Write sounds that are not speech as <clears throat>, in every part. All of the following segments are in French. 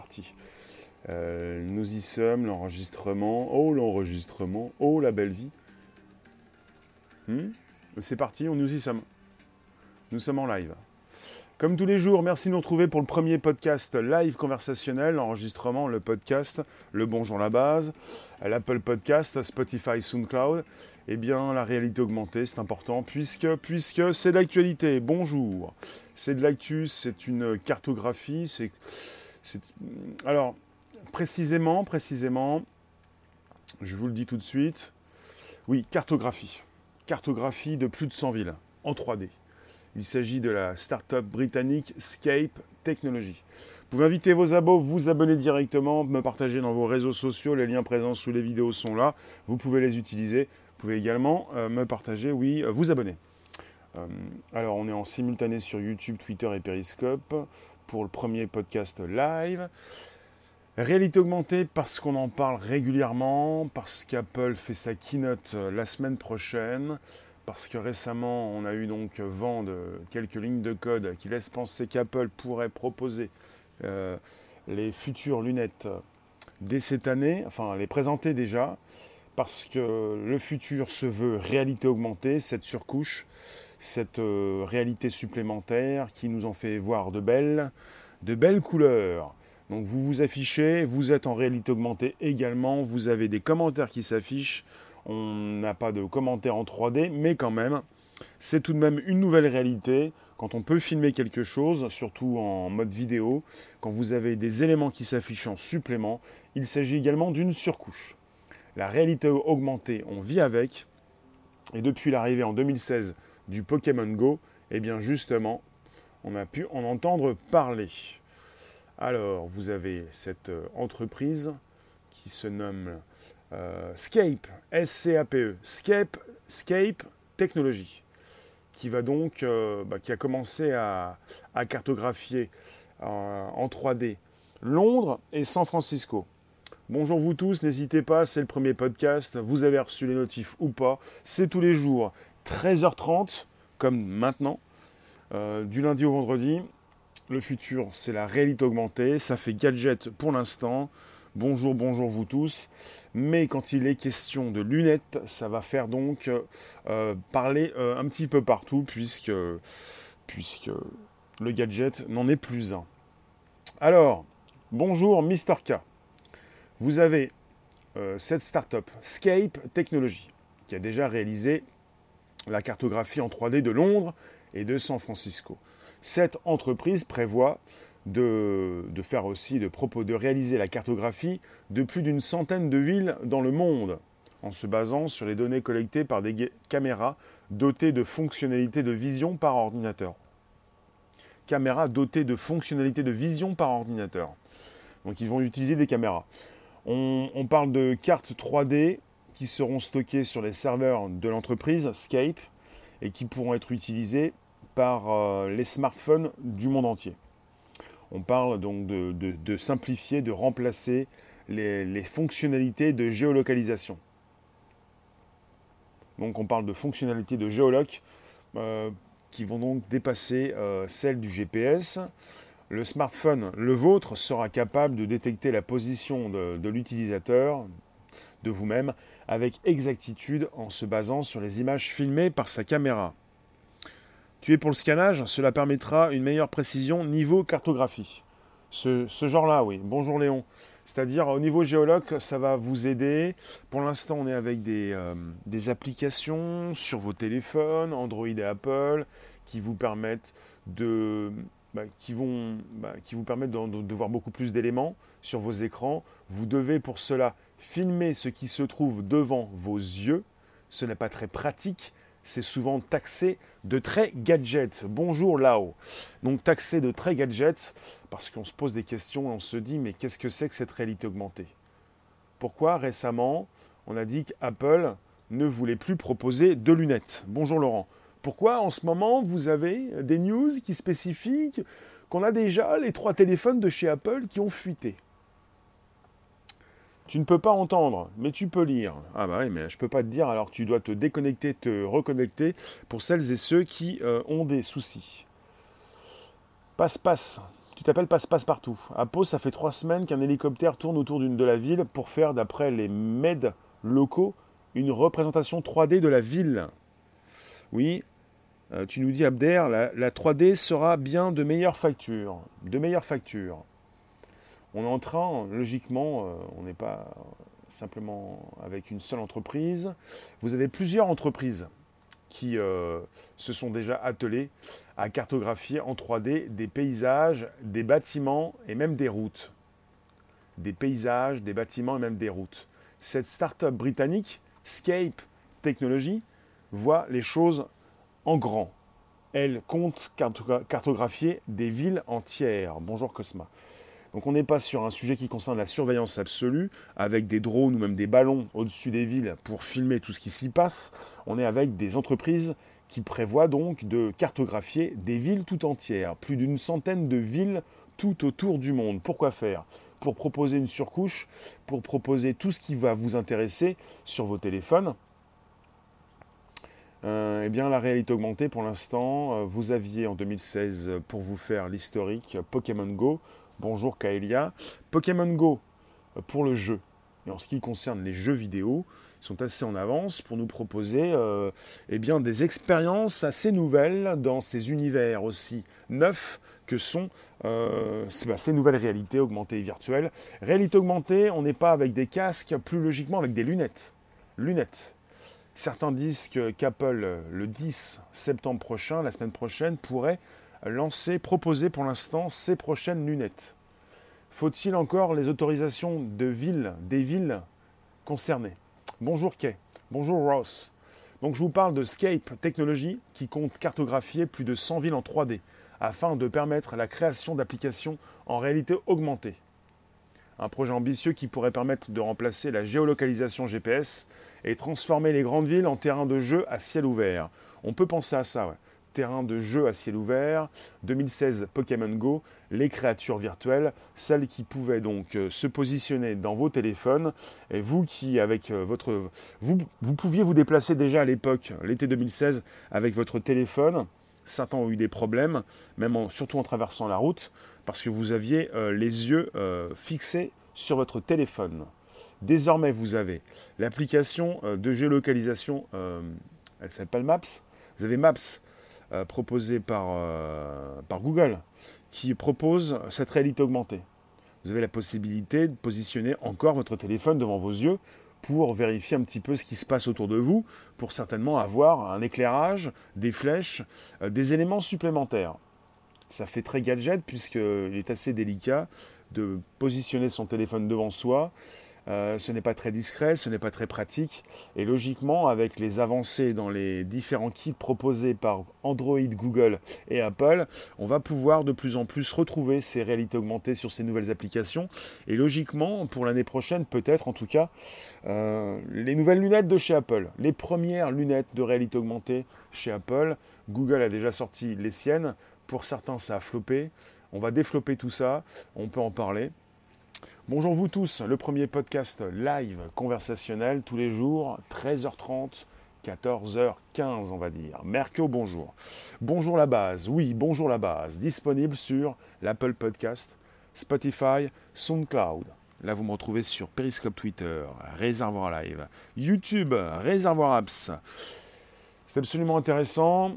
parti. Euh, nous y sommes, l'enregistrement. Oh, l'enregistrement. Oh, la belle vie. Hmm c'est parti, nous y sommes. Nous sommes en live. Comme tous les jours, merci de nous retrouver pour le premier podcast live conversationnel, l'enregistrement, le podcast, le bonjour la base, l'Apple Podcast, Spotify, SoundCloud. Eh bien, la réalité augmentée, c'est important, puisque, puisque c'est d'actualité. Bonjour. C'est de l'actu, c'est une cartographie, c'est... Alors, précisément, précisément, je vous le dis tout de suite, oui, cartographie. Cartographie de plus de 100 villes, en 3D. Il s'agit de la start-up britannique Scape Technology. Vous pouvez inviter vos abos, vous abonner directement, me partager dans vos réseaux sociaux, les liens présents sous les vidéos sont là, vous pouvez les utiliser. Vous pouvez également euh, me partager, oui, euh, vous abonner. Euh, alors on est en simultané sur YouTube, Twitter et Periscope pour le premier podcast live. Réalité augmentée parce qu'on en parle régulièrement, parce qu'Apple fait sa keynote la semaine prochaine, parce que récemment on a eu donc vent de quelques lignes de code qui laissent penser qu'Apple pourrait proposer euh, les futures lunettes dès cette année, enfin les présenter déjà, parce que le futur se veut réalité augmentée, cette surcouche, cette euh, réalité supplémentaire qui nous en fait voir de belles, de belles couleurs. Donc vous vous affichez, vous êtes en réalité augmentée également, vous avez des commentaires qui s'affichent, on n'a pas de commentaires en 3D, mais quand même, c'est tout de même une nouvelle réalité. Quand on peut filmer quelque chose, surtout en mode vidéo, quand vous avez des éléments qui s'affichent en supplément, il s'agit également d'une surcouche. La réalité augmentée, on vit avec. Et depuis l'arrivée en 2016 du Pokémon Go, eh bien justement, on a pu en entendre parler. Alors, vous avez cette euh, entreprise qui se nomme euh, Scape, S-C-A-P-E, Scape, Scape Technology, qui va donc, euh, bah, qui a commencé à, cartographier en 3D Londres et San Francisco. Bonjour vous tous, n'hésitez pas, c'est le premier podcast, vous avez reçu les notifs ou pas, c'est tous les jours, 13h30, comme maintenant, du lundi au vendredi. Le futur, c'est la réalité augmentée, ça fait gadget pour l'instant. Bonjour, bonjour vous tous. Mais quand il est question de lunettes, ça va faire donc euh, parler euh, un petit peu partout puisque, puisque le gadget n'en est plus un. Alors, bonjour Mr. K. Vous avez euh, cette startup Scape Technology qui a déjà réalisé la cartographie en 3D de Londres et de San Francisco. Cette entreprise prévoit de, faire aussi, de, propos, de réaliser la cartographie de plus d'une centaine de villes dans le monde, en se basant sur les données collectées par des caméras dotées de fonctionnalités de vision par ordinateur. Caméras dotées de fonctionnalités de vision par ordinateur. Donc ils vont utiliser des caméras. On, parle de cartes 3D qui seront stockées sur les serveurs de l'entreprise Scape et qui pourront être utilisées par euh, les smartphones du monde entier. On parle donc de, simplifier, de remplacer les, fonctionnalités de géolocalisation. Donc on parle de fonctionnalités de géoloc euh, qui vont donc dépasser euh, celles du GPS. Le smartphone, le vôtre, sera capable de détecter la position de l'utilisateur, de vous-même, avec exactitude en se basant sur les images filmées par sa caméra. Tu es pour le scannage, cela permettra une meilleure précision niveau cartographie. Ce, genre-là, oui. Bonjour Léon. C'est-à-dire au niveau géologue, ça va vous aider. Pour l'instant, on est avec des, euh, applications sur vos téléphones, Android et Apple, qui vous permettent de, bah, bah, qui vous permettent de voir beaucoup plus d'éléments sur vos écrans. Vous devez pour cela filmer ce qui se trouve devant vos yeux. Ce n'est pas très pratique, c'est souvent taxé de très gadget. Bonjour là-haut. Donc taxé de très gadget parce qu'on se pose des questions et on se dit mais qu'est-ce que c'est que cette réalité augmentée? Pourquoi récemment on a dit qu'Apple ne voulait plus proposer de lunettes? Bonjour Laurent. Pourquoi en ce moment vous avez des news qui spécifient qu'on a déjà les trois téléphones de chez Apple qui ont fuité? Tu ne peux pas entendre, mais tu peux lire. Ah bah oui, mais je ne peux pas te dire, alors tu dois te déconnecter, te reconnecter pour celles et ceux qui euh, ont des soucis. Passe, passe. tu t'appelles Passe-Passe-Partout. À Pau, ça fait trois semaines qu'un hélicoptère tourne autour d'une de la ville pour faire, d'après les MED locaux, une représentation 3D de la ville. Oui, euh, tu nous dis, Abder, la, 3D sera bien de meilleure facture. De meilleure facture. On est en train, logiquement, euh, on n'est pas simplement avec une seule entreprise. Vous avez plusieurs entreprises qui euh, se sont déjà attelées à cartographier en 3D des paysages, des bâtiments et même des routes. Des paysages, des bâtiments et même des routes. Cette start-up britannique, Scape Technology, voit les choses en grand. Elle compte cartographier des villes entières. Bonjour Cosma. Donc on n'est pas sur un sujet qui concerne la surveillance absolue, avec des drones ou même des ballons au-dessus des villes pour filmer tout ce qui s'y passe. On est avec des entreprises qui prévoient donc de cartographier des villes tout entières, plus d'une centaine de villes tout autour du monde. Pourquoi faire? Pour proposer une surcouche, pour proposer tout ce qui va vous intéresser sur vos téléphones, euh, eh bien, la réalité augmentée, pour l'instant, euh, vous aviez en 2016, pour vous faire l'historique, Pokémon Go. Bonjour Kaelia. Pokémon Go, euh, pour le jeu, et en ce qui concerne les jeux vidéo, sont assez en avance pour nous proposer eh bien, des expériences assez nouvelles dans ces univers aussi neufs que sont bah, ces nouvelles réalités augmentées et virtuelles. Réalité augmentée, on n'est pas avec des casques, plus logiquement avec des lunettes. Lunettes. Certains disent qu'Apple, le 10 septembre prochain, la semaine prochaine, pourrait lancer, proposer pour l'instant ses prochaines lunettes. Faut-il encore les autorisations de villes, des villes concernées? Bonjour Kay, bonjour Ross. Donc je vous parle de Scape Technology qui compte cartographier plus de 100 villes en 3D afin de permettre la création d'applications en réalité augmentée. Un projet ambitieux qui pourrait permettre de remplacer la géolocalisation GPS et transformer les grandes villes en terrain de jeu à ciel ouvert. On peut penser à ça, ouais. Terrain de jeu à ciel ouvert, 2016 Pokémon Go, les créatures virtuelles, celles qui pouvaient donc euh, se positionner dans vos téléphones, et vous qui, avec euh, votre. Vous, pouviez vous déplacer déjà à l'époque, l'été 2016, avec votre téléphone. Certains ont eu des problèmes, même surtout en traversant la route, parce que vous aviez euh, les yeux fixés sur votre téléphone. Désormais, vous avez l'application euh, de géolocalisation, euh, elle s'appelle Maps. Vous avez Maps euh, proposé par, par Google qui propose cette réalité augmentée. Vous avez la possibilité de positionner encore votre téléphone devant vos yeux pour vérifier un petit peu ce qui se passe autour de vous, pour certainement avoir un éclairage, des flèches, des éléments supplémentaires. Ça fait très gadget puisqu'il est assez délicat de positionner son téléphone devant soi euh, ce n'est pas très discret, ce n'est pas très pratique. Et logiquement, avec les avancées dans les différents kits proposés par Android, Google et Apple, on va pouvoir de plus en plus retrouver ces réalités augmentées sur ces nouvelles applications. Et logiquement, pour l'année prochaine, peut-être en tout cas, euh, les nouvelles lunettes de chez Apple, les premières lunettes de réalité augmentée chez Apple. Google a déjà sorti les siennes. Pour certains, ça a floppé. On va développer tout ça. On peut en parler. Bonjour vous tous, le premier podcast live conversationnel tous les jours, 13h30, 14h15 on va dire. Mercure, bonjour. Bonjour la base, oui, bonjour la base, disponible sur l'Apple Podcast, Spotify, SoundCloud. Là, vous me retrouvez sur Periscope Twitter, Réservoir Live, YouTube, Réservoir Apps. C'est absolument intéressant.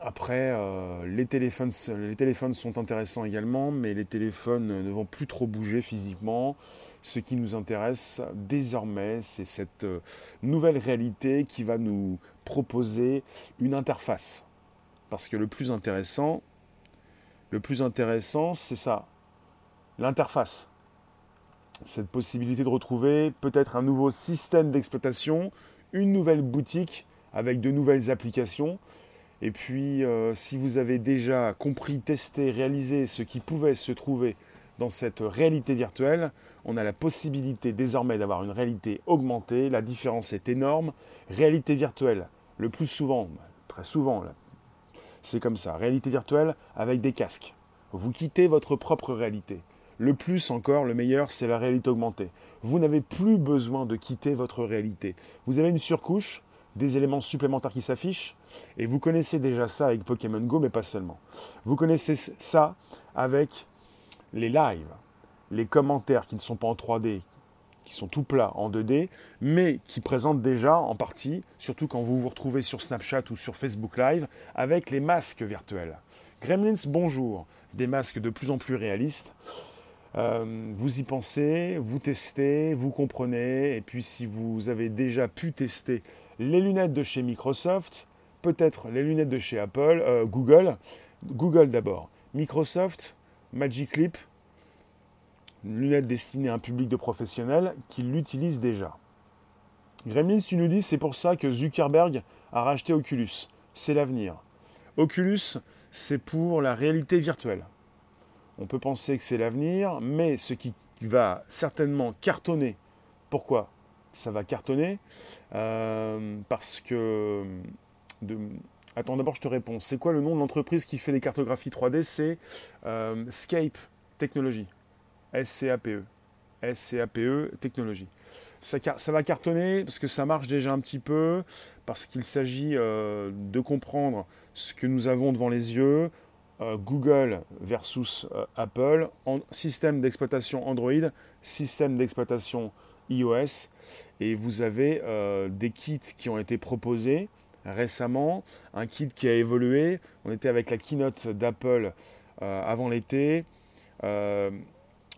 Après, euh, les, téléphones, les téléphones sont intéressants également, mais les téléphones ne vont plus trop bouger physiquement. Ce qui nous intéresse désormais, c'est cette euh, nouvelle réalité qui va nous proposer une interface. Parce que le plus intéressant, le plus intéressant, c'est ça, l'interface. Cette possibilité de retrouver peut-être un nouveau système d'exploitation, une nouvelle boutique avec de nouvelles applications et puis, euh, si vous avez déjà compris, testé, réalisé ce qui pouvait se trouver dans cette réalité virtuelle, on a la possibilité désormais d'avoir une réalité augmentée. La différence est énorme. Réalité virtuelle, le plus souvent, très souvent, c'est comme ça. Réalité virtuelle avec des casques. Vous quittez votre propre réalité. Le plus encore, le meilleur, c'est la réalité augmentée. Vous n'avez plus besoin de quitter votre réalité. Vous avez une surcouche des éléments supplémentaires qui s'affichent. Et vous connaissez déjà ça avec Pokémon Go, mais pas seulement. Vous connaissez ça avec les lives, les commentaires qui ne sont pas en 3D, qui sont tout plats en 2D, mais qui présentent déjà en partie, surtout quand vous vous retrouvez sur Snapchat ou sur Facebook Live, avec les masques virtuels. Gremlins, bonjour. Des masques de plus en plus réalistes. Euh, vous y pensez, vous testez, vous comprenez, et puis si vous avez déjà pu tester les lunettes de chez Microsoft, peut-être les lunettes de chez Apple, euh, Google, Google d'abord, Microsoft, Magic Leap, lunettes destinées à un public de professionnels qui l'utilisent déjà. Gremlins, tu nous dis, c'est pour ça que Zuckerberg a racheté Oculus. C'est l'avenir. Oculus, c'est pour la réalité virtuelle. On peut penser que c'est l'avenir, mais ce qui va certainement cartonner, pourquoi? Ça va cartonner euh, Parce que... Attends, d'abord je te réponds. C'est quoi le nom de l'entreprise qui fait des cartographies 3D C'est euh, Scape Technology. SCAPE. SCAPE Technologie. Ça, va cartonner parce que ça marche déjà un petit peu, parce qu'il s'agit euh, de comprendre ce que nous avons devant les yeux, euh, Google versus Apple, système d'exploitation Android, système d'exploitation iOS, et vous avez des kits qui ont été proposés récemment, un kit qui a évolué, on était avec la keynote d'Apple avant l'été,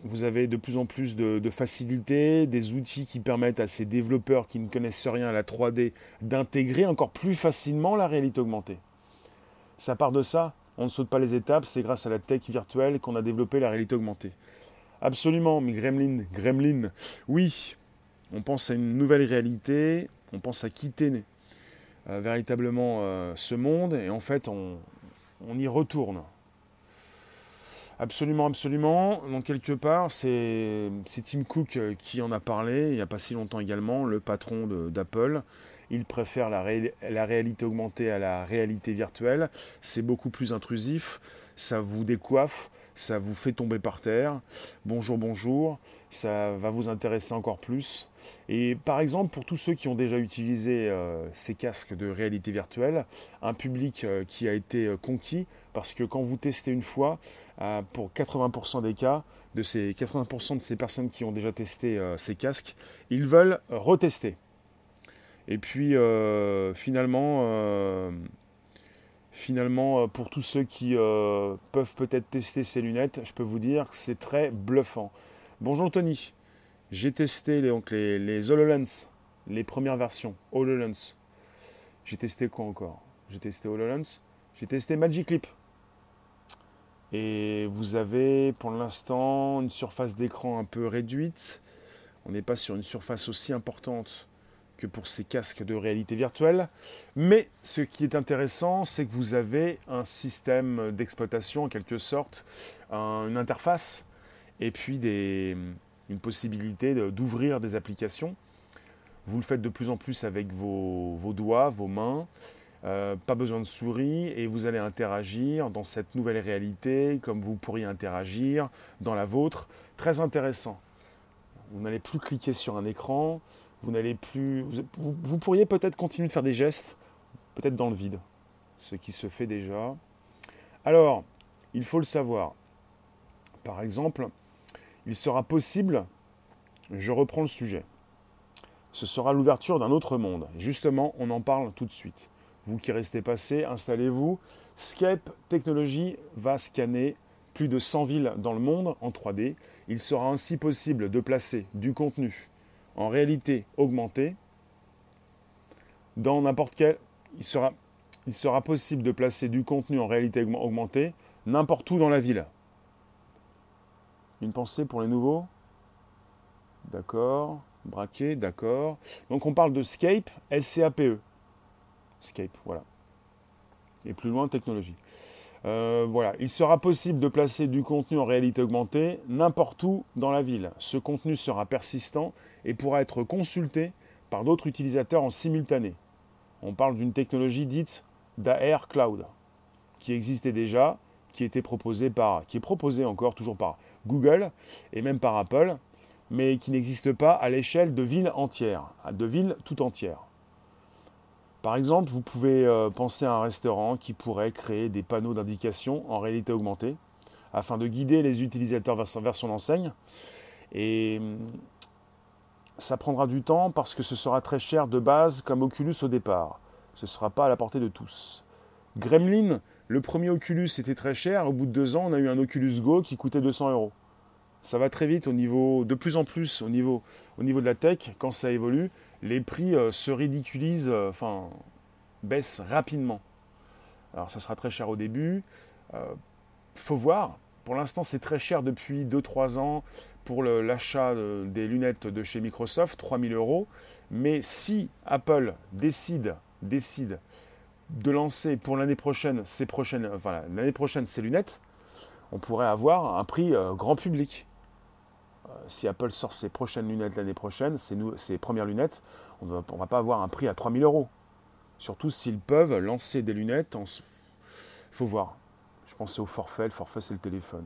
vous avez de plus en plus de, facilités, des outils qui permettent à ces développeurs qui ne connaissent rien à la 3D d'intégrer encore plus facilement la réalité augmentée. Ça part de ça, on ne saute pas les étapes, c'est grâce à la tech virtuelle qu'on a développé la réalité augmentée. Absolument, mais Gremlin, Gremlin, oui, on pense à une nouvelle réalité, on pense à quitter euh, véritablement euh, ce monde, et en fait on y retourne. Absolument, absolument. Donc quelque part, c'est Tim Cook euh, qui en a parlé il n'y a pas si longtemps également, le patron d'Apple. Il préfère la, la, réalité augmentée à la réalité virtuelle. C'est beaucoup plus intrusif, ça vous décoiffe, ça vous fait tomber par terre. Bonjour, bonjour, ça va vous intéresser encore plus. Et par exemple, pour tous ceux qui ont déjà utilisé euh, ces casques de réalité virtuelle, un public euh, qui a été conquis, parce que quand vous testez une fois, euh, pour 80% des cas, de ces 80% de ces personnes qui ont déjà testé euh, ces casques, ils veulent retester. Et puis euh, finalement, finalement, pour tous ceux qui peuvent peut-être tester ces lunettes, je peux vous dire que c'est très bluffant. Bonjour Tony, j'ai testé les, donc les, les HoloLens, les premières versions HoloLens. J'ai testé quoi encore? J'ai testé HoloLens, j'ai testé Magic Leap. Et vous avez pour l'instant une surface d'écran un peu réduite. On n'est pas sur une surface aussi importante que pour ces casques de réalité virtuelle. Mais ce qui est intéressant, c'est que vous avez un système d'exploitation en quelque sorte, une interface, et puis des, une possibilité d'ouvrir des applications. Vous le faites de plus en plus avec vos, vos doigts, vos mains. Euh, pas besoin de souris et vous allez interagir dans cette nouvelle réalité comme vous pourriez interagir dans la vôtre. Très intéressant. Vous n'allez plus cliquer sur un écran, vous n'allez plus. Vous, pourriez peut-être continuer de faire des gestes, peut-être dans le vide, ce qui se fait déjà. Alors, il faut le savoir. Par exemple, il sera possible, je reprends le sujet, ce sera l'ouverture d'un autre monde. Justement, on en parle tout de suite. Vous qui restez passé, installez-vous. Scape Technologies va scanner plus de 100 villes dans le monde en 3D. Il sera ainsi possible de placer du contenu en réalité augmentée dans n'importe quel. Il sera, il sera possible de placer du contenu en réalité augmentée n'importe où dans la ville. Une pensée pour les nouveaux D'accord. Braqué, d'accord. Donc on parle de Scape, S-C-A-P-E. Scape, voilà. Et plus loin, technologie. Euh, voilà, il sera possible de placer du contenu en réalité augmentée n'importe où dans la ville. Ce contenu sera persistant et pourra être consulté par d'autres utilisateurs en simultané. On parle d'une technologie dite d'AR Cloud, qui existait déjà, qui était proposée par, qui est proposée encore toujours par Google et même par Apple, mais qui n'existe pas à l'échelle de villes entières, de villes tout entières. Par exemple, vous pouvez euh, penser à un restaurant qui pourrait créer des panneaux d'indication en réalité augmentée afin de guider les utilisateurs vers son enseigne. Et ça prendra du temps parce que ce sera très cher de base comme Oculus au départ. Ce ne sera pas à la portée de tous. Gremlin, le premier Oculus était très cher. Au bout de deux ans, on a eu un Oculus Go qui coûtait 200 euros. Ça va très vite au niveau, de plus en plus au niveau, au niveau de la tech, quand ça évolue les prix euh, se ridiculisent, euh, enfin, baissent rapidement. Alors ça sera très cher au début. Euh, faut voir. Pour l'instant, c'est très cher depuis 2-3 ans pour l'achat des lunettes de chez Microsoft, 3000 euros. Mais si Apple décide, décide de lancer pour l'année prochaine prochaines, enfin, prochaine lunettes, on pourrait avoir un prix grand public. Euh, si Apple sort ses prochaines lunettes l'année prochaine, ses, premières lunettes, on ne va pas avoir un prix à 3000 euros. Surtout s'ils peuvent lancer des lunettes. Il faut voir. Je pensais au forfait. Le forfait, c'est le téléphone.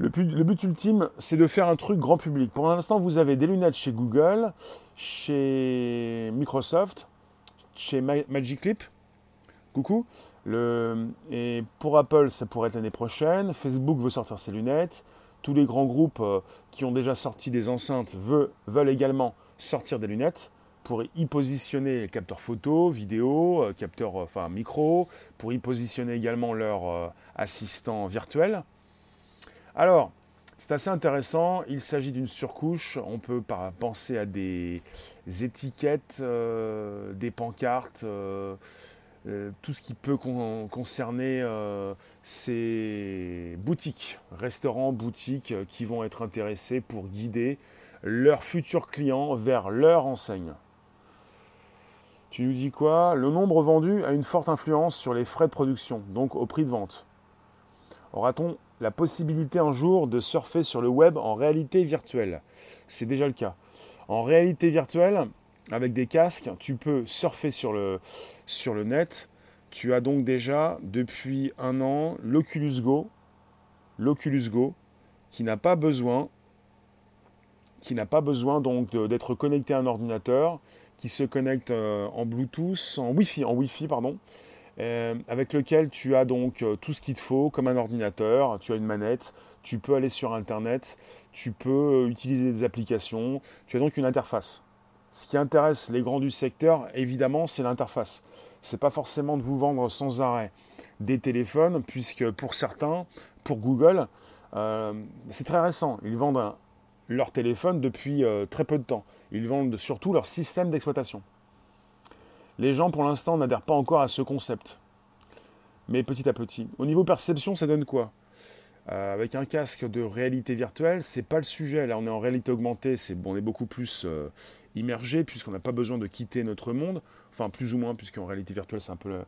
Le but, ultime, c'est de faire un truc grand public. Pour l'instant, vous avez des lunettes chez Google, chez Microsoft, chez Magic Clip. Coucou. et pour Apple, ça pourrait être l'année prochaine. Facebook veut sortir ses lunettes tous les grands groupes euh, qui ont déjà sorti des enceintes veulent, également sortir des lunettes pour y positionner les capteurs photo, vidéo, euh, capteurs euh, enfin micro, pour y positionner également leur assistant virtuel. Alors, c'est assez intéressant, il s'agit d'une surcouche, on peut penser à des étiquettes, des pancartes, euh, tout ce qui peut concerner euh, ces boutiques, restaurants, boutiques euh, qui vont être intéressés pour guider leurs futurs clients vers leur enseigne. Tu nous dis quoi? Le nombre vendu a une forte influence sur les frais de production, donc au prix de vente. Aura-t-on la possibilité un jour de surfer sur le web en réalité virtuelle C'est déjà le cas. En réalité virtuelle, avec des casques, tu peux surfer sur le, net. Tu as donc déjà depuis un an l'Oculus Go, l'Oculus Go, qui n'a pas besoin, qui n'a pas besoin donc d'être connecté à un ordinateur, qui se connecte euh, en Bluetooth, en Wi-Fi, en Wi-Fi pardon, euh, avec lequel tu as donc euh, tout ce qu'il te faut comme un ordinateur. Tu as une manette, tu peux aller sur Internet, tu peux utiliser des applications. Tu as donc une interface. Ce qui intéresse les grands du secteur, évidemment, c'est l'interface. Ce n'est pas forcément de vous vendre sans arrêt des téléphones, puisque pour certains, pour Google, euh, c'est très récent. Ils vendent leur téléphone depuis euh, très peu de temps. Ils vendent surtout leur système d'exploitation. Les gens, pour l'instant, n'adhèrent pas encore à ce concept. Mais petit à petit. Au niveau perception, ça donne quoi? Euh, avec un casque de réalité virtuelle, c'est pas le sujet. Là, on est en réalité augmentée, c'est bon, on est beaucoup plus immergé puisqu'on n'a pas besoin de quitter notre monde. Enfin, plus ou moins, puisqu'en réalité virtuelle, c'est un peu.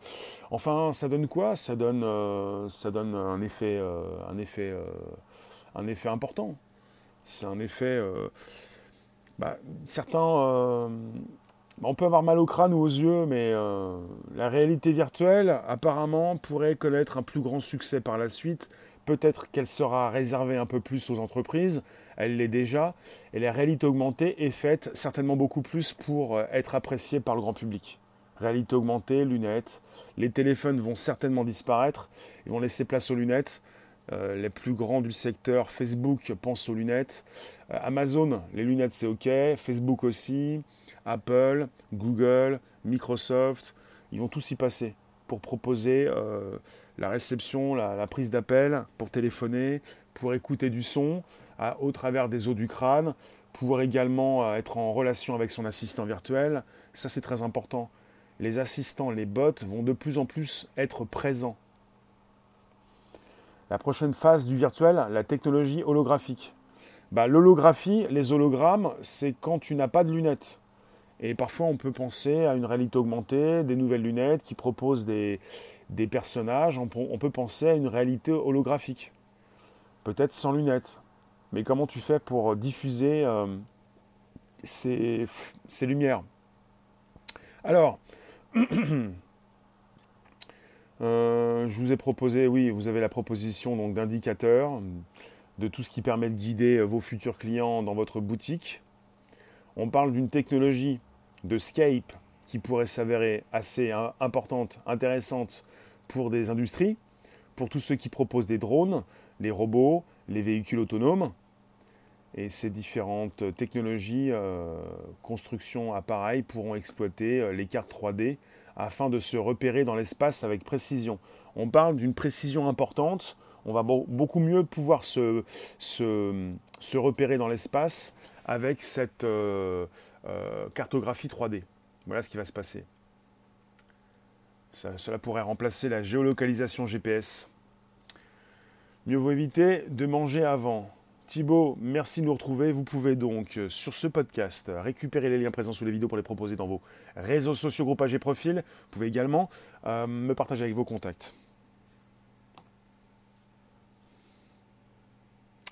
Enfin, ça donne quoi? Ça donne, euh, euh, euh, un effet important. C'est un effet. Bah, certains. On peut avoir mal au crâne ou aux yeux, mais la réalité virtuelle, apparemment, pourrait connaître un plus grand succès par la suite. Peut-être qu'elle sera réservée un peu plus aux entreprises, elle l'est déjà, et la réalité augmentée est faite certainement beaucoup plus pour euh, être appréciée par le grand public. Réalité augmentée, lunettes, les téléphones vont certainement disparaître, ils vont laisser place aux lunettes. Euh, les plus grands du secteur, Facebook pense aux lunettes. Euh, Amazon, les lunettes c'est ok. Facebook aussi. Apple, Google, Microsoft, ils vont tous y passer pour proposer la réception, la prise d'appel, pour téléphoner, pour écouter du son, au travers des os du crâne, pouvoir également euh, être en relation avec son assistant virtuel. Ça, c'est très important. Les assistants, les bots vont de plus en plus être présents. La prochaine phase du virtuel, la technologie holographique. Bah, L'holographie, les hologrammes, c'est quand tu n'as pas de lunettes. Et parfois, on peut penser à une réalité augmentée, des nouvelles lunettes qui proposent des, personnages. On peut penser à une réalité holographique. Peut-être sans lunettes. Mais comment tu fais pour diffuser euh, ces, lumières? Alors, <clears throat> euh, je vous ai proposé, oui, vous avez la proposition d'indicateurs, de tout ce qui permet de guider vos futurs clients dans votre boutique. On parle d'une technologie de Scape qui pourrait s'avérer assez importante, intéressante pour des industries, pour tous ceux qui proposent des drones, les robots, les véhicules autonomes. Et ces différentes technologies, euh, construction, appareils pourront exploiter euh, les cartes 3D afin de se repérer dans l'espace avec précision. On parle d'une précision importante, on va beaucoup mieux pouvoir se, se, repérer dans l'espace avec cette euh, cartographie 3D. Voilà ce qui va se passer. cela pourrait remplacer la géolocalisation GPS. Mieux vaut éviter de manger avant. Thibaut, merci de nous retrouver. Vous pouvez donc, euh, sur ce podcast, récupérer les liens présents sous les vidéos pour les proposer dans vos réseaux sociaux, groupages et profils. Vous pouvez également euh, me partager avec vos contacts.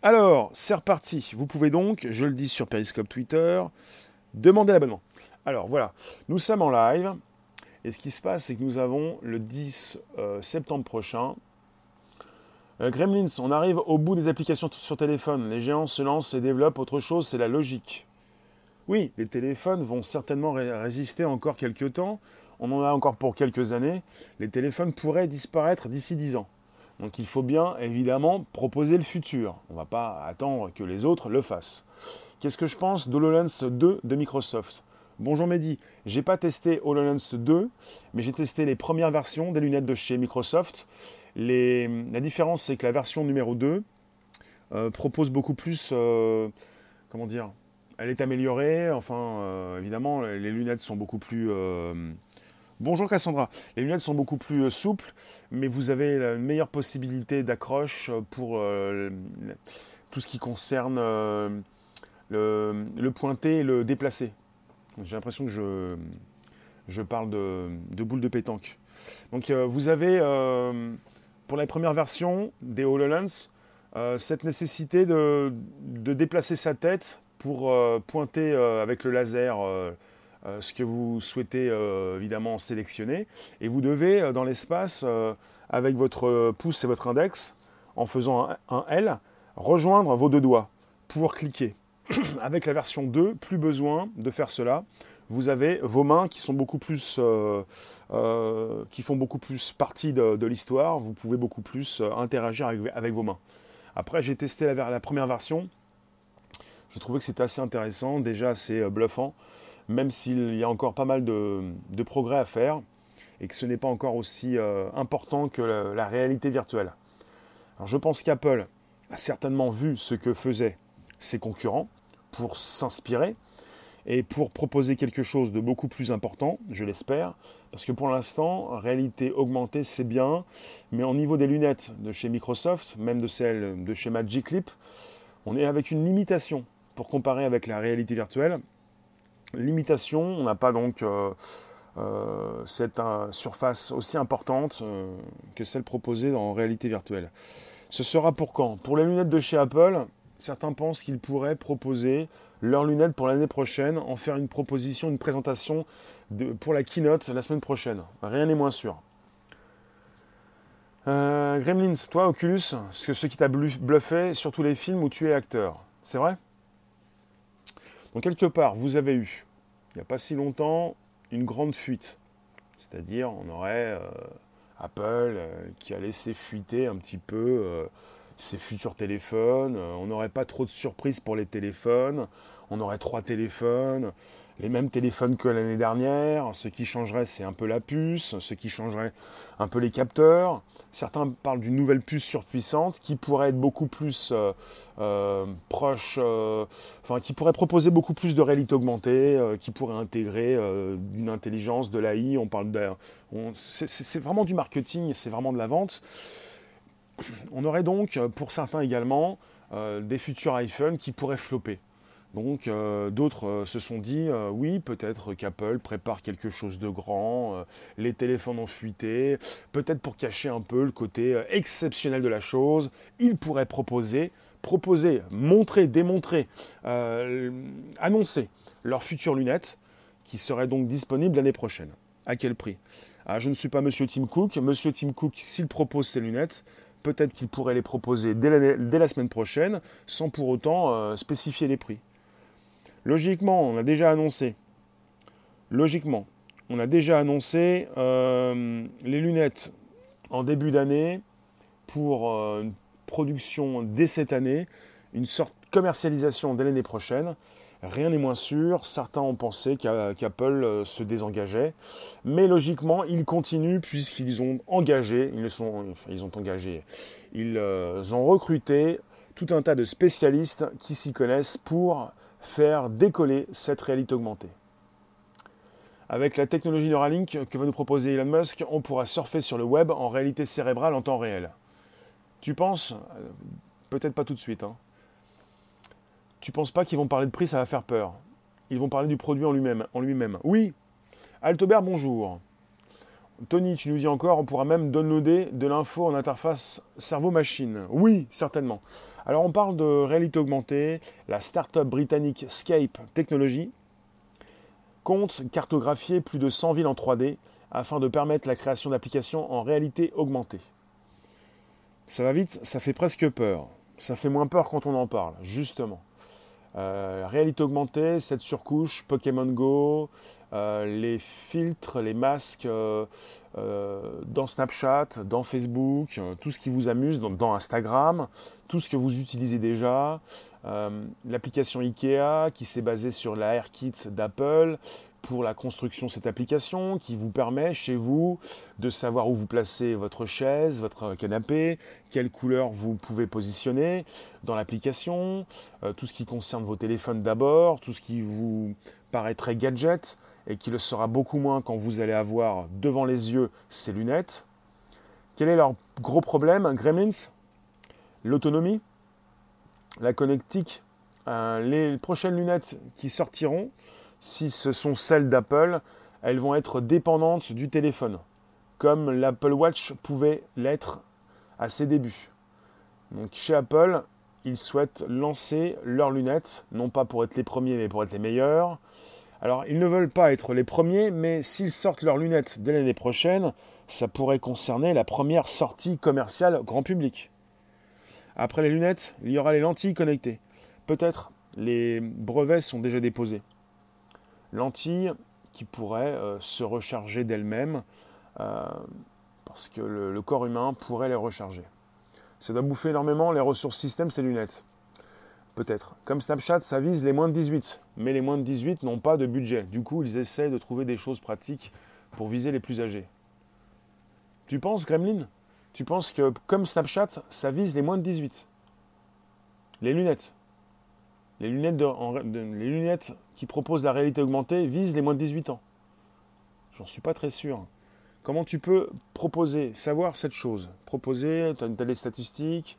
Alors, c'est reparti. Vous pouvez donc, je le dis sur Periscope Twitter, demander l'abonnement. Alors voilà, nous sommes en live. Et ce qui se passe, c'est que nous avons le 10 euh, septembre prochain euh, Gremlins, on arrive au bout des applications sur téléphone. Les géants se lancent et développent autre chose, c'est la logique. Oui, les téléphones vont certainement résister encore quelques temps. On en a encore pour quelques années. Les téléphones pourraient disparaître d'ici 10 ans. Donc il faut bien évidemment proposer le futur. On ne va pas attendre que les autres le fassent. Qu'est-ce que je pense d'HoloLens 2 de Microsoft? Bonjour Mehdi, j'ai pas testé HoloLens 2, mais j'ai testé les premières versions des lunettes de chez Microsoft la différence, c'est que la version numéro 2 euh, propose beaucoup plus. Euh, comment dire Elle est améliorée. Enfin, euh, évidemment, les lunettes sont beaucoup plus. Bonjour Cassandra. Les lunettes sont beaucoup plus souples, mais vous avez une meilleure possibilité d'accroche pour tout ce qui concerne le, pointé et le déplacé. J'ai l'impression que je, je parle de, de boule de pétanque. Donc vous avez pour la première version des HoloLens, euh, cette nécessité de, déplacer sa tête pour euh, pointer euh, avec le laser ce que vous souhaitez évidemment sélectionner. Et vous devez, dans l'espace, avec votre pouce et votre index, en faisant un, L, rejoindre vos deux doigts pour cliquer. <clears throat> avec la version 2, plus besoin de faire cela vous avez vos mains qui sont beaucoup plus, euh, euh, qui font beaucoup plus partie de, l'histoire. Vous pouvez beaucoup plus euh, interagir avec, vos mains. Après, j'ai testé la, première version. Je trouvais que c'était assez intéressant, déjà assez bluffant, même s'il y a encore pas mal de, progrès à faire et que ce n'est pas encore aussi important que la, la réalité virtuelle. Alors, je pense qu'Apple a certainement vu ce que faisaient ses concurrents pour s'inspirer et pour proposer quelque chose de beaucoup plus important, je l'espère, parce que pour l'instant, réalité augmentée, c'est bien, mais au niveau des lunettes de chez Microsoft, même de celles de chez Magic Leap, on est avec une limitation pour comparer avec la réalité virtuelle. Limitation, on n'a pas donc euh, euh, cette euh, surface aussi importante que celle proposée en réalité virtuelle. Ce sera pour quand? Pour les lunettes de chez Apple, certains pensent qu'ils pourraient proposer leurs lunettes pour l'année prochaine, en faire une proposition, une présentation pour la keynote la semaine prochaine. Rien n'est moins sûr. Euh, Gremlins, toi, Oculus, ce, qui t'a bluffé sur tous les films où tu es acteur, c'est vrai? Donc quelque part, vous avez eu, il n'y a pas si longtemps, une grande fuite. C'est-à-dire, on aurait euh, Apple euh, qui a laissé fuiter un petit peu ses futurs téléphones. Euh, on n'aurait pas trop de surprises pour les téléphones. On aurait trois téléphones, les mêmes téléphones que l'année dernière. Ce qui changerait, c'est un peu la puce. Ce qui changerait, un peu les capteurs. Certains parlent d'une nouvelle puce surpuissante qui pourrait être beaucoup plus euh, euh, proche, enfin qui pourrait proposer beaucoup plus de réalité augmentée, qui pourrait intégrer une intelligence, de l'AI. On parle c'est vraiment du marketing, c'est vraiment de la vente. On aurait donc, pour certains également, euh, des futurs iPhone qui pourraient flopper. Donc euh, d'autres euh, se sont dit, oui, peut-être qu'Apple prépare quelque chose de grand, les téléphones ont fuité, peut-être pour cacher un peu le côté exceptionnel de la chose, ils pourraient proposer, proposer, montrer, démontrer, annoncer leurs futures lunettes qui seraient donc disponibles l'année prochaine. À quel prix? Ah, Je ne suis pas Monsieur Tim Cook. Monsieur Tim Cook, s'il propose ses lunettes, peut-être qu'il pourrait les proposer dès la, semaine prochaine, sans pour autant euh, spécifier les prix. Logiquement, on a déjà annoncé, logiquement, on a déjà annoncé euh, les lunettes en début d'année pour euh, une production dès cette année, une sorte de commercialisation dès l'année prochaine. Rien n'est moins sûr. Certains ont pensé qu'Apple euh, se désengageait, mais logiquement, ils continuent puisqu'ils ont engagé, ils, sont, ils ont engagé, ils euh, ont recruté tout un tas de spécialistes qui s'y connaissent pour faire décoller cette réalité augmentée. Avec la technologie Neuralink que va nous proposer Elon Musk, on pourra surfer sur le web en réalité cérébrale en temps réel. Tu penses? Euh, Peut-être pas tout de suite. Hein. Tu penses pas qu'ils vont parler de prix, ça va faire peur. Ils vont parler du produit en lui-même. Oui. Altobert, bonjour. Tony, tu nous dis encore, on pourra même downloader de l'info en interface cerveau-machine. Oui, certainement. Alors on parle de réalité augmentée. La start-up britannique Scape Technology compte cartographier plus de 100 villes en 3D afin de permettre la création d'applications en réalité augmentée. Ça va vite, ça fait presque peur. Ça fait moins peur quand on en parle, justement. Euh, réalité augmentée, cette surcouche, Pokémon Go, euh, les filtres, les masques euh, dans Snapchat, dans Facebook, tout ce qui vous amuse, dans, Instagram, tout ce que vous utilisez déjà, l'application IKEA qui s'est basée sur la AirKit d'Apple, pour la construction de cette application qui vous permet chez vous de savoir où vous placez votre chaise, votre canapé, quelle couleur vous pouvez positionner dans l'application, euh, tout ce qui concerne vos téléphones d'abord, tout ce qui vous paraît très gadget et qui le sera beaucoup moins quand vous allez avoir devant les yeux ces lunettes. Quel est leur gros problème, Gremlins? L'autonomie, la connectique, euh, les prochaines lunettes qui sortiront si ce sont celles d'Apple, elles vont être dépendantes du téléphone, comme l'Apple Watch pouvait l'être à ses débuts. Donc chez Apple, ils souhaitent lancer leurs lunettes, non pas pour être les premiers, mais pour être les meilleurs. Alors, ils ne veulent pas être les premiers, mais s'ils sortent leurs lunettes dès l'année prochaine, ça pourrait concerner la première sortie commerciale grand public. Après les lunettes, il y aura les lentilles connectées. Peut-être les brevets sont déjà déposés lentilles qui pourraient euh, se recharger d'elles-mêmes euh, parce que le, corps humain pourrait les recharger. Ça doit bouffer énormément les ressources système, ces lunettes. Peut-être. Comme Snapchat, ça vise les moins de 18. Mais les moins de 18 n'ont pas de budget. Du coup, ils essaient de trouver des choses pratiques pour viser les plus âgés. Tu penses, Gremlin? Tu penses que comme Snapchat, ça vise les moins de 18 Les lunettes. Les lunettes, qui proposent la réalité augmentée visent les moins de 18 ans. J'en suis pas très sûr. Comment tu peux proposer, savoir cette chose? Proposer, tu as une telle statistique.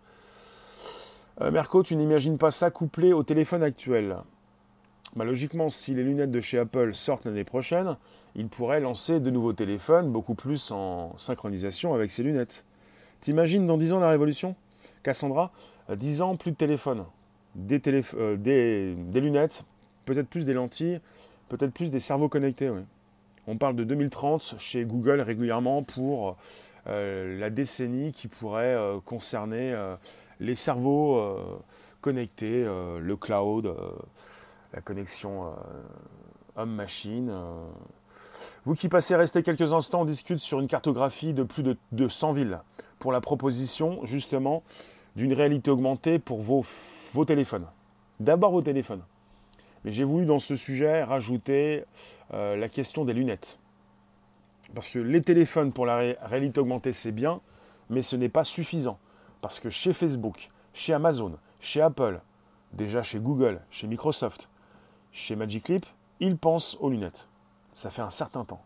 Euh, Merco, tu n'imagines pas ça couplé au téléphone actuel. Bah, logiquement, si les lunettes de chez Apple sortent l'année prochaine, ils pourraient lancer de nouveaux téléphones beaucoup plus en synchronisation avec ces lunettes. T'imagines dans 10 ans la révolution? Cassandra, 10 ans, plus de téléphone. Euh, des, lunettes, peut-être plus des lentilles, peut-être plus des cerveaux connectés. On parle de 2030 chez Google régulièrement pour euh, la décennie qui pourrait euh, concerner les cerveaux connectés, le cloud, la connexion homme-machine. Vous qui passez rester quelques instants, on discute sur une cartographie de plus de, de 100 villes pour la proposition justement d'une réalité augmentée pour vos vos téléphones. D'abord vos téléphones. Mais j'ai voulu dans ce sujet rajouter euh, la question des lunettes. Parce que les téléphones pour la réalité augmentée, c'est bien, mais ce n'est pas suffisant. Parce que chez Facebook, chez Amazon, chez Apple, déjà chez Google, chez Microsoft, chez Magic Leap, ils pensent aux lunettes. Ça fait un certain temps.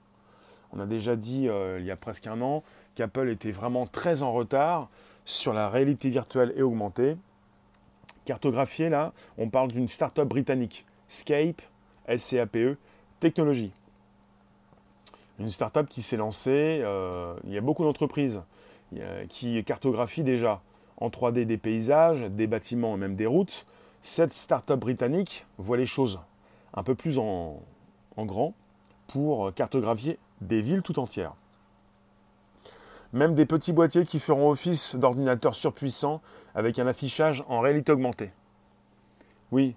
On a déjà dit euh, il y a presque un an qu'Apple était vraiment très en retard sur la réalité virtuelle et augmentée cartographié là, on parle d'une start-up britannique, Scape, S-C-A-P-E, Technologie. Une start-up qui s'est lancée, euh, il y a beaucoup d'entreprises qui cartographient déjà en 3D des paysages, des bâtiments et même des routes. Cette start-up britannique voit les choses un peu plus en, en grand pour cartographier des villes tout entières. Même des petits boîtiers qui feront office d'ordinateurs surpuissants avec un affichage en réalité augmentée. Oui,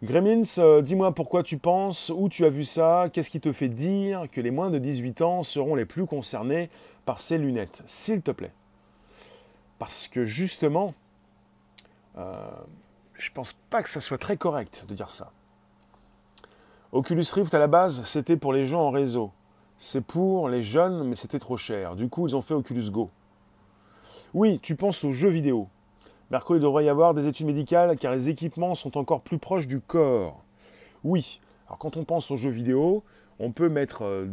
Gremlins, euh, dis-moi pourquoi tu penses, où tu as vu ça, qu'est-ce qui te fait dire que les moins de 18 ans seront les plus concernés par ces lunettes, s'il te plaît? Parce que justement, euh, je pense pas que ça soit très correct de dire ça. Oculus Rift à la base, c'était pour les gens en réseau. C'est pour les jeunes, mais c'était trop cher. Du coup, ils ont fait Oculus Go. Oui, tu penses aux jeux vidéo. Merco, il devrait y avoir des études médicales car les équipements sont encore plus proches du corps. Oui, alors quand on pense aux jeux vidéo, on peut mettre euh,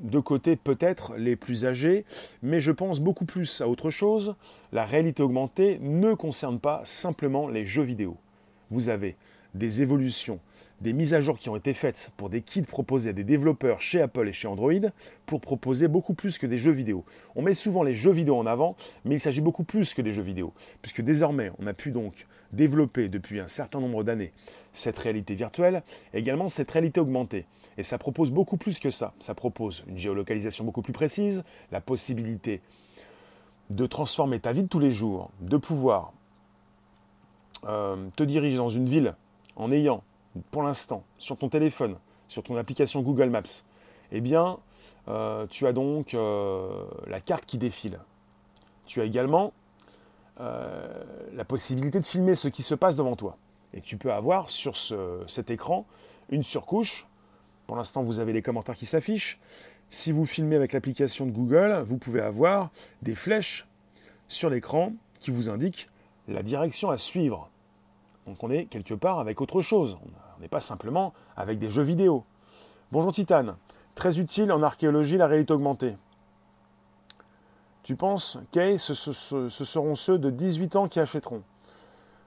de côté peut-être les plus âgés, mais je pense beaucoup plus à autre chose. La réalité augmentée ne concerne pas simplement les jeux vidéo. Vous avez des évolutions, des mises à jour qui ont été faites pour des kits proposés à des développeurs chez Apple et chez Android pour proposer beaucoup plus que des jeux vidéo. On met souvent les jeux vidéo en avant, mais il s'agit beaucoup plus que des jeux vidéo, puisque désormais on a pu donc développer depuis un certain nombre d'années cette réalité virtuelle et également cette réalité augmentée. Et ça propose beaucoup plus que ça. Ça propose une géolocalisation beaucoup plus précise, la possibilité de transformer ta vie de tous les jours, de pouvoir euh, te diriger dans une ville en ayant pour l'instant sur ton téléphone, sur ton application Google Maps, eh bien, euh, tu as donc euh, la carte qui défile. Tu as également euh, la possibilité de filmer ce qui se passe devant toi. Et tu peux avoir sur cet écran une surcouche. Pour l'instant, vous avez les commentaires qui s'affichent. Si vous filmez avec l'application de Google, vous pouvez avoir des flèches sur l'écran qui vous indiquent la direction à suivre. Donc on est quelque part avec autre chose. On n'est pas simplement avec des jeux vidéo. Bonjour Titane. Très utile en archéologie la réalité augmentée. Tu penses, Kay, ce, seront ceux de 18 ans qui achèteront?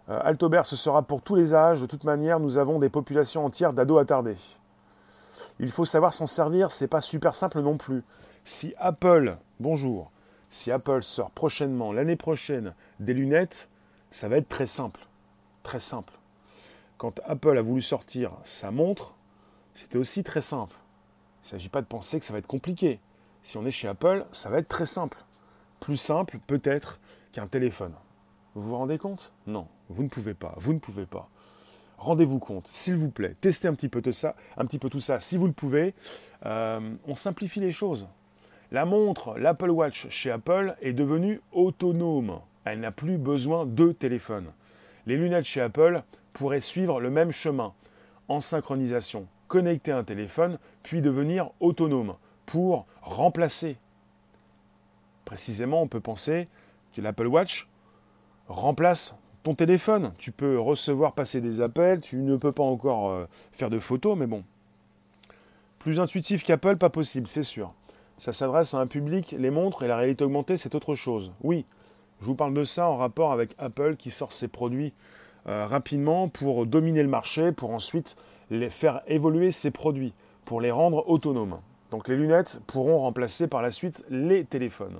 Euh, Altobert, ce sera pour tous les âges. De toute manière, nous avons des populations entières d'ados attardés. Il faut savoir s'en servir, c'est pas super simple non plus. Si Apple, bonjour, si Apple sort prochainement, l'année prochaine, des lunettes, ça va être très simple très simple. Quand Apple a voulu sortir sa montre, c'était aussi très simple. Il ne s'agit pas de penser que ça va être compliqué. Si on est chez Apple, ça va être très simple. Plus simple peut-être qu'un téléphone. Vous vous rendez compte? Non, vous ne pouvez pas. Vous ne pouvez pas. Rendez-vous compte, s'il vous plaît. Testez un petit peu tout ça, un petit peu tout ça, si vous le pouvez. Euh, on simplifie les choses. La montre, l'Apple Watch chez Apple est devenue autonome. Elle n'a plus besoin de téléphone. Les lunettes chez Apple pourraient suivre le même chemin, en synchronisation, connecter un téléphone, puis devenir autonome, pour remplacer. Précisément, on peut penser que l'Apple Watch remplace ton téléphone. Tu peux recevoir, passer des appels, tu ne peux pas encore euh, faire de photos, mais bon. Plus intuitif qu'Apple, pas possible, c'est sûr. Ça s'adresse à un public, les montres et la réalité augmentée, c'est autre chose. Oui, je vous parle de ça en rapport avec Apple qui sort ses produits euh, rapidement pour dominer le marché, pour ensuite les faire évoluer ses produits, pour les rendre autonomes. Donc les lunettes pourront remplacer par la suite les téléphones.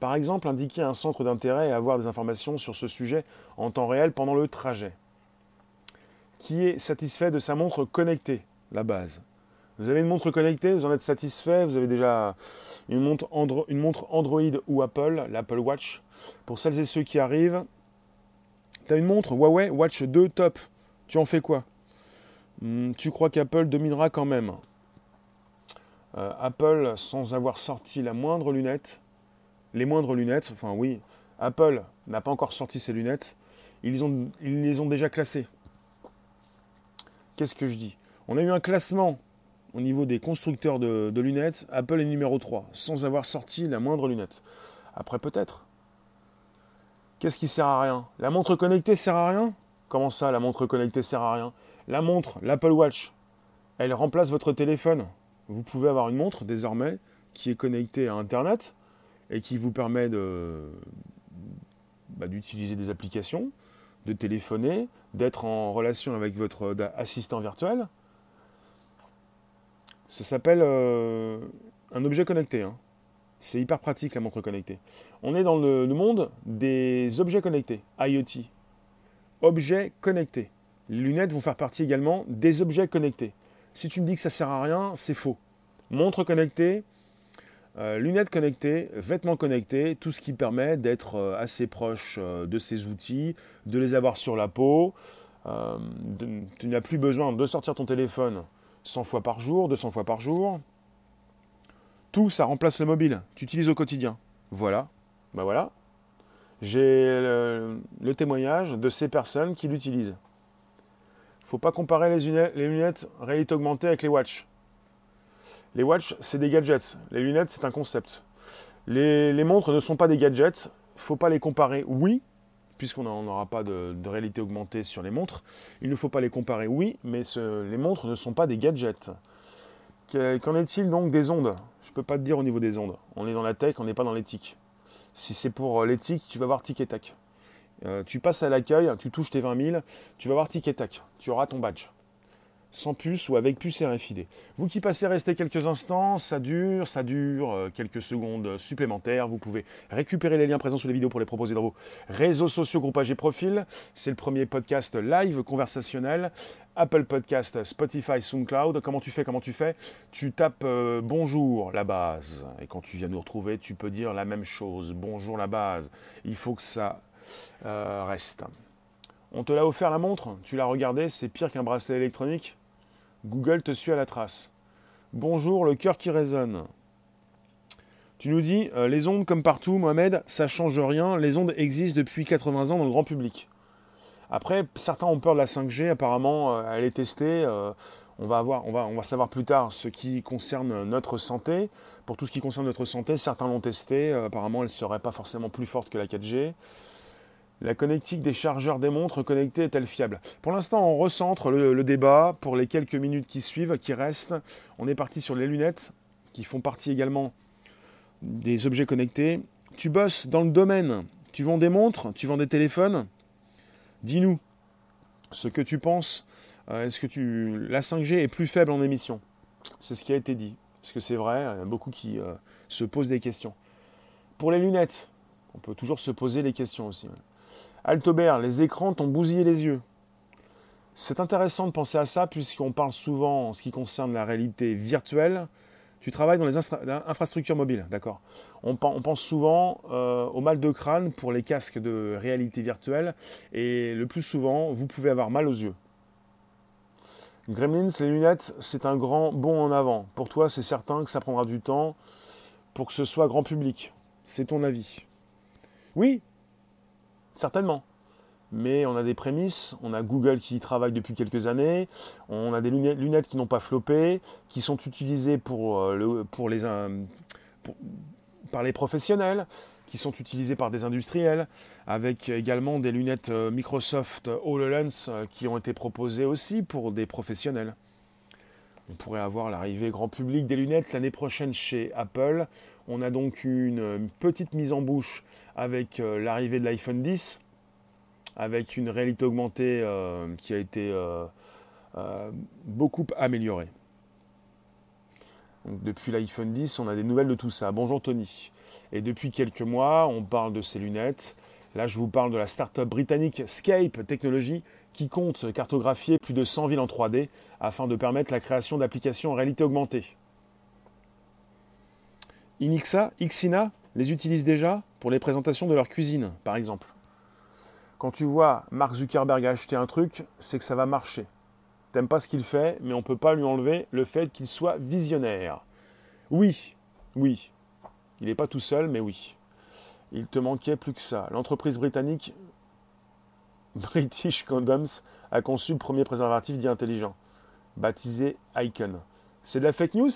Par exemple, indiquer un centre d'intérêt et avoir des informations sur ce sujet en temps réel pendant le trajet. Qui est satisfait de sa montre connectée, la base? Vous avez une montre connectée, vous en êtes satisfait, vous avez déjà une montre, Android ou Apple, l'Apple Watch. Pour celles et ceux qui arrivent, tu as une montre Huawei Watch 2 top. Tu en fais quoi? Hmm, Tu crois qu'Apple dominera quand même? Euh, Apple, sans avoir sorti la moindre lunette, les moindres lunettes, enfin oui, Apple n'a pas encore sorti ses lunettes, ils, les ont déjà classées. Qu'est-ce que je dis? On a eu un classement au niveau des constructeurs de, lunettes, Apple est numéro 3, sans avoir sorti la moindre lunette. Après, peut-être. Qu'est-ce qui sert à rien? La montre connectée sert à rien? Comment ça, la montre connectée sert à rien? La montre, l'Apple Watch, elle remplace votre téléphone. Vous pouvez avoir une montre désormais qui est connectée à Internet et qui vous permet bah, d'utiliser des applications, de téléphoner, d'être en relation avec votre assistant virtuel. Ça s'appelle euh, un objet connecté. Hein. C'est hyper pratique la montre connectée. On est dans le, monde des objets connectés, IoT. Objets connectés. Les lunettes vont faire partie également des objets connectés. Si tu me dis que ça sert à rien, c'est faux. Montre connectée, euh, lunettes connectées, vêtements connectés, tout ce qui permet d'être euh, assez proche de ces outils, de les avoir sur la peau, tu n'as plus besoin de sortir ton téléphone 100 fois par jour, 200 fois par jour. Tout, ça remplace le mobile. Tu utilises au quotidien. Voilà. Ben voilà. J'ai le, témoignage de ces personnes qui l'utilisent. Faut pas comparer les lunettes, les réalité augmentée avec les watches. Les watches, c'est des gadgets. Les lunettes, c'est un concept. Les, montres ne sont pas des gadgets. faut pas les comparer. Oui, puisqu'on n'aura pas de, réalité augmentée sur les montres. Il ne faut pas les comparer, oui, mais les montres ne sont pas des gadgets. Qu'en est-il donc des ondes? Je ne peux pas te dire au niveau des ondes. On est dans la tech, on n'est pas dans l'éthique. Si c'est pour euh, l'éthique, tu vas voir tic et tac. Euh, tu passes à l'accueil, tu touches tes 20 000, tu vas voir tic et tac. Tu auras ton badge sans puce ou avec puce RFID. Vous qui passez rester quelques instants, ça dure, ça dure euh, quelques secondes supplémentaires. Vous pouvez récupérer les liens présents sous les vidéos pour les proposer dans vos réseaux sociaux, groupages et profils. C'est le premier podcast live conversationnel. Apple Podcast, Spotify, SoundCloud. Comment tu fais Comment tu fais? Tu tapes euh, bonjour la base. Et quand tu viens nous retrouver, tu peux dire la même chose. Bonjour la base. Il faut que ça euh, reste. On te l'a offert la montre, tu l'as regardé, c'est pire qu'un bracelet électronique. Google te suit à la trace. Bonjour, le cœur qui résonne. Tu nous dis, euh, les ondes comme partout, Mohamed, ça change rien, les ondes existent depuis 80 ans dans le grand public. Après, certains ont peur de la 5G, apparemment, euh, elle est testée. Euh, on, va avoir, on, va, on va savoir plus tard ce qui concerne notre santé. Pour tout ce qui concerne notre santé, certains l'ont testée, apparemment elle ne serait pas forcément plus forte que la 4G. La connectique des chargeurs des montres connectées est-elle fiable? Pour l'instant, on recentre le, débat pour les quelques minutes qui suivent, qui restent. On est parti sur les lunettes, qui font partie également des objets connectés. Tu bosses dans le domaine, tu vends des montres, tu vends des téléphones. Dis-nous ce que tu penses. Euh, est-ce que tu... la 5G est plus faible en émission? C'est ce qui a été dit. Parce que c'est vrai, il y a beaucoup qui euh, se posent des questions. Pour les lunettes, on peut toujours se poser les questions aussi. Altobert, les écrans t'ont bousillé les yeux. C'est intéressant de penser à ça puisqu'on parle souvent en ce qui concerne la réalité virtuelle. Tu travailles dans les infrastructures mobiles, d'accord on, pense souvent euh, au mal de crâne pour les casques de réalité virtuelle et le plus souvent, vous pouvez avoir mal aux yeux. Gremlins, les lunettes, c'est un grand bond en avant. Pour toi, c'est certain que ça prendra du temps pour que ce soit grand public. C'est ton avis. Oui, Certainement. Mais on a des prémices, on a Google qui y travaille depuis quelques années, on a des lunettes, qui n'ont pas floppé, qui sont utilisées euh, les, par les professionnels, qui sont utilisées par des industriels, avec également des lunettes euh, Microsoft HoloLens euh, qui ont été proposées aussi pour des professionnels. On pourrait avoir l'arrivée grand public des lunettes l'année prochaine chez Apple. On a donc une petite mise en bouche avec euh, l'arrivée de l'iPhone 10, avec une réalité augmentée euh, qui a été euh, beaucoup améliorée. depuis l'iPhone 10, on a des nouvelles de tout ça. Bonjour Tony. Et depuis quelques mois, on parle de ces lunettes. Là, je vous parle de la start-up britannique Scape Technology qui compte cartographier plus de 100 villes en 3D afin de permettre la création d'applications en réalité augmentée. Inixa, Xina les utilisent déjà pour les présentations de leur cuisine, par exemple. Quand tu vois Mark Zuckerberg acheter un truc, c'est que ça va marcher. T'aimes pas ce qu'il fait, mais on ne peut pas lui enlever le fait qu'il soit visionnaire. Oui, oui. Il n'est pas tout seul, mais oui. Il te manquait plus que ça. L'entreprise britannique British Condoms a conçu le premier préservatif dit intelligent, baptisé Icon. C'est de la fake news,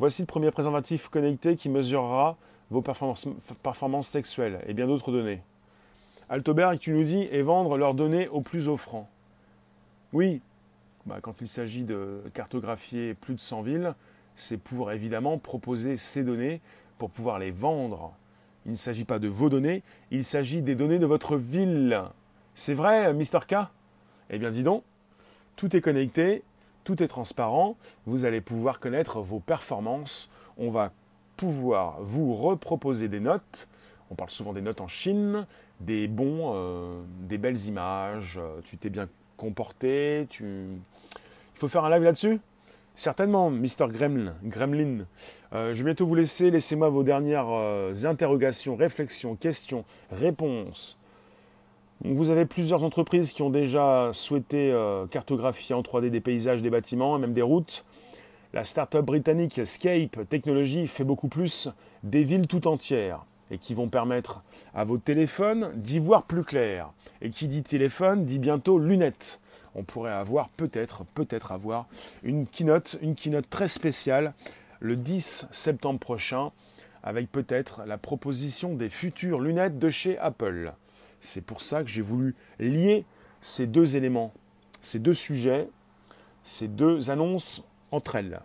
Voici le premier préservatif connecté qui mesurera vos performances, performances sexuelles et bien d'autres données. Altoberg, tu nous dis, et vendre leurs données au plus offrant. Oui, bah, quand il s'agit de cartographier plus de 100 villes, c'est pour évidemment proposer ces données pour pouvoir les vendre. Il ne s'agit pas de vos données, il s'agit des données de votre ville. C'est vrai, Mister K? Eh bien, dis donc, tout est connecté, tout est transparent, vous allez pouvoir connaître vos performances, on va pouvoir vous reproposer des notes, on parle souvent des notes en Chine, des bons, euh, des belles images, euh, tu t'es bien comporté, tu... Il faut faire un live là-dessus? Certainement, Mister Gremlin. Gremlin. Euh, je vais bientôt vous laisser. Laissez-moi vos dernières interrogations, réflexions, questions, réponses vous avez plusieurs entreprises qui ont déjà souhaité euh, cartographier en 3D des paysages, des bâtiments et même des routes. La start-up britannique Scape Technology fait beaucoup plus des villes tout entières et qui vont permettre à vos téléphones d'y voir plus clair. Et qui dit téléphone dit bientôt lunettes. On pourrait avoir peut-être, peut-être avoir une keynote, une keynote très spéciale le 10 septembre prochain avec peut-être la proposition des futures lunettes de chez Apple. C'est pour ça que j'ai voulu lier ces deux éléments, ces deux sujets, ces deux annonces entre elles.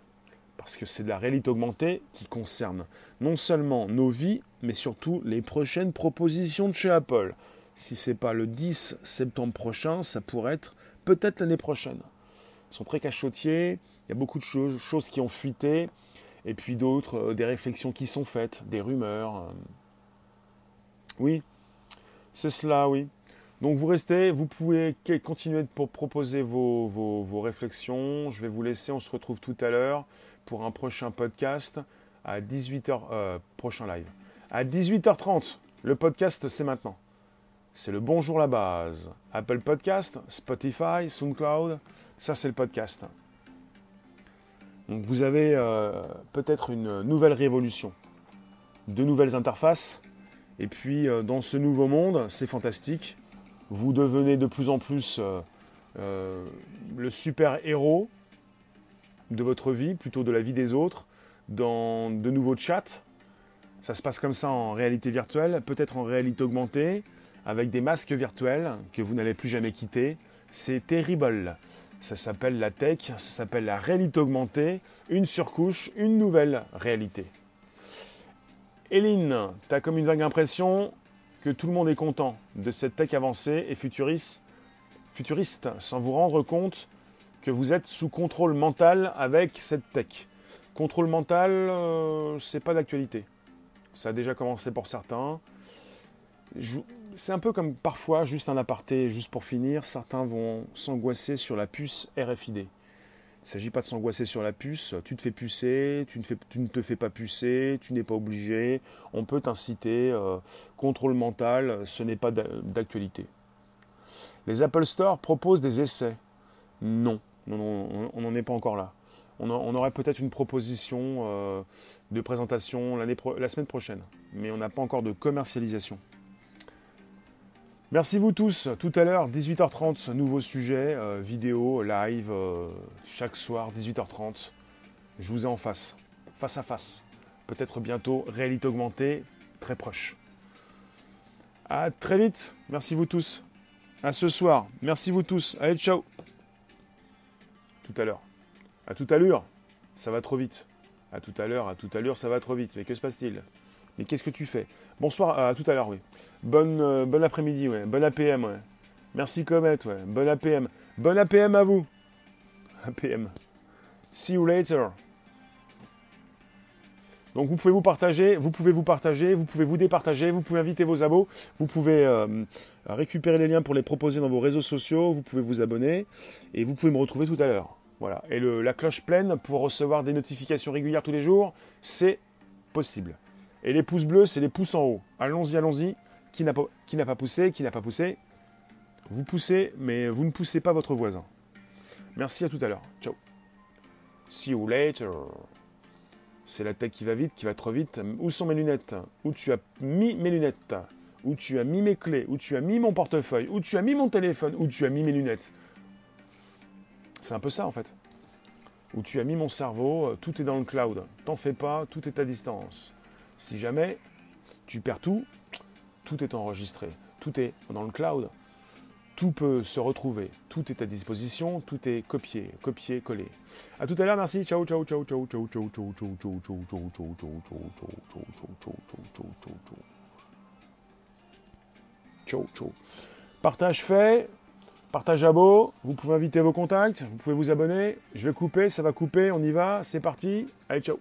Parce que c'est de la réalité augmentée qui concerne non seulement nos vies, mais surtout les prochaines propositions de chez Apple. Si ce n'est pas le 10 septembre prochain, ça pourrait être peut-être l'année prochaine. Ils sont très cachotiers, il y a beaucoup de choses, choses qui ont fuité, et puis d'autres, euh, des réflexions qui sont faites, des rumeurs. Euh. Oui, c'est cela, oui. Donc vous restez, vous pouvez continuer pour proposer vos, vos, réflexions. Je vais vous laisser, on se retrouve tout à l'heure pour un prochain podcast à 18h, euh, prochain live. À 18h30, le podcast c'est maintenant. C'est le Bonjour la base. Apple Podcast, Spotify, SoundCloud, ça c'est le podcast. Donc vous avez euh, peut-être une nouvelle révolution, de nouvelles interfaces, et puis euh, dans ce nouveau monde, c'est fantastique. Vous devenez de plus en plus euh, le super-héros de votre vie, plutôt de la vie des autres, dans de nouveaux chats. Ça se passe comme ça en réalité virtuelle, peut-être en réalité augmentée, avec des masques virtuels que vous n'allez plus jamais quitter. C'est terrible. Ça s'appelle la tech, ça s'appelle la réalité augmentée, une surcouche, une nouvelle réalité. Eline, tu as comme une vague impression que tout le monde est content de cette tech avancée et futuriste, futuriste sans vous rendre compte que vous êtes sous contrôle mental avec cette tech. Contrôle mental, euh, c'est pas d'actualité. Ça a déjà commencé pour certains. C'est un peu comme parfois, juste un aparté, juste pour finir, certains vont s'angoisser sur la puce RFID. Il ne s'agit pas de s'angoisser sur la puce. Tu te fais pucer, tu ne, te fais pas pucer, tu n'es pas obligé. On peut t'inciter. Euh, contrôle mental, ce n'est pas d'actualité. Les Apple Store proposent des essais. Non, non, on n'en est pas encore là. On, aurait peut-être une proposition euh, de présentation la semaine prochaine, mais on n'a pas encore de commercialisation. Merci vous tous. Tout à l'heure, 18h30, nouveau sujet, euh, vidéo, live, euh, chaque soir, 18h30. Je vous ai en face, face à face. Peut-être bientôt, réalité augmentée, très proche. À très vite. Merci vous tous. À ce soir. Merci vous tous. Allez, ciao. Tout à l'heure. À tout à l'heure. Ça va trop vite. À tout à l'heure, à tout à l'heure, ça va trop vite. Mais que se passe-t-il? Mais qu'est-ce que tu fais? Bonsoir, à tout à l'heure, oui. Bonne, euh, bon après-midi, ouais. Bon APM, ouais. Merci Comet, ouais. Bon APM. Bon APM à vous. APM. See you later. Donc vous pouvez vous partager, vous pouvez vous partager, vous pouvez vous départager, vous pouvez inviter vos abos, vous pouvez euh, récupérer les liens pour les proposer dans vos réseaux sociaux, vous pouvez vous abonner et vous pouvez me retrouver tout à l'heure. Voilà. Et la cloche pleine pour recevoir des notifications régulières tous les jours, c'est possible. Et les pouces bleus, c'est les pouces en haut. Allons-y, allons-y. Qui n'a pas, pas poussé Qui n'a pas poussé Vous poussez, mais vous ne poussez pas votre voisin. Merci à tout à l'heure. Ciao. See you later. C'est la tech qui va vite, qui va trop vite. Où sont mes lunettes Où tu as mis mes lunettes Où tu as mis mes clés Où tu as mis mon portefeuille Où tu as mis mon téléphone Où tu as mis mes lunettes C'est un peu ça en fait. Où tu as mis mon cerveau, tout est dans le cloud. T'en fais pas, tout est à distance. Si jamais tu perds tout, tout est enregistré, tout est dans le cloud, tout peut se retrouver, tout est à disposition, tout est copié, copié, collé. À tout à l'heure, merci. Ciao, ciao, ciao, ciao, ciao, ciao, ciao, ciao, ciao, ciao, ciao, ciao, ciao, ciao, ciao, ciao, ciao, ciao, ciao, ciao. Ciao, ciao. Partage fait. Partage à beau. Vous pouvez inviter vos contacts. Vous pouvez vous abonner. Je vais couper, ça va couper. On y va. C'est parti. Allez, ciao.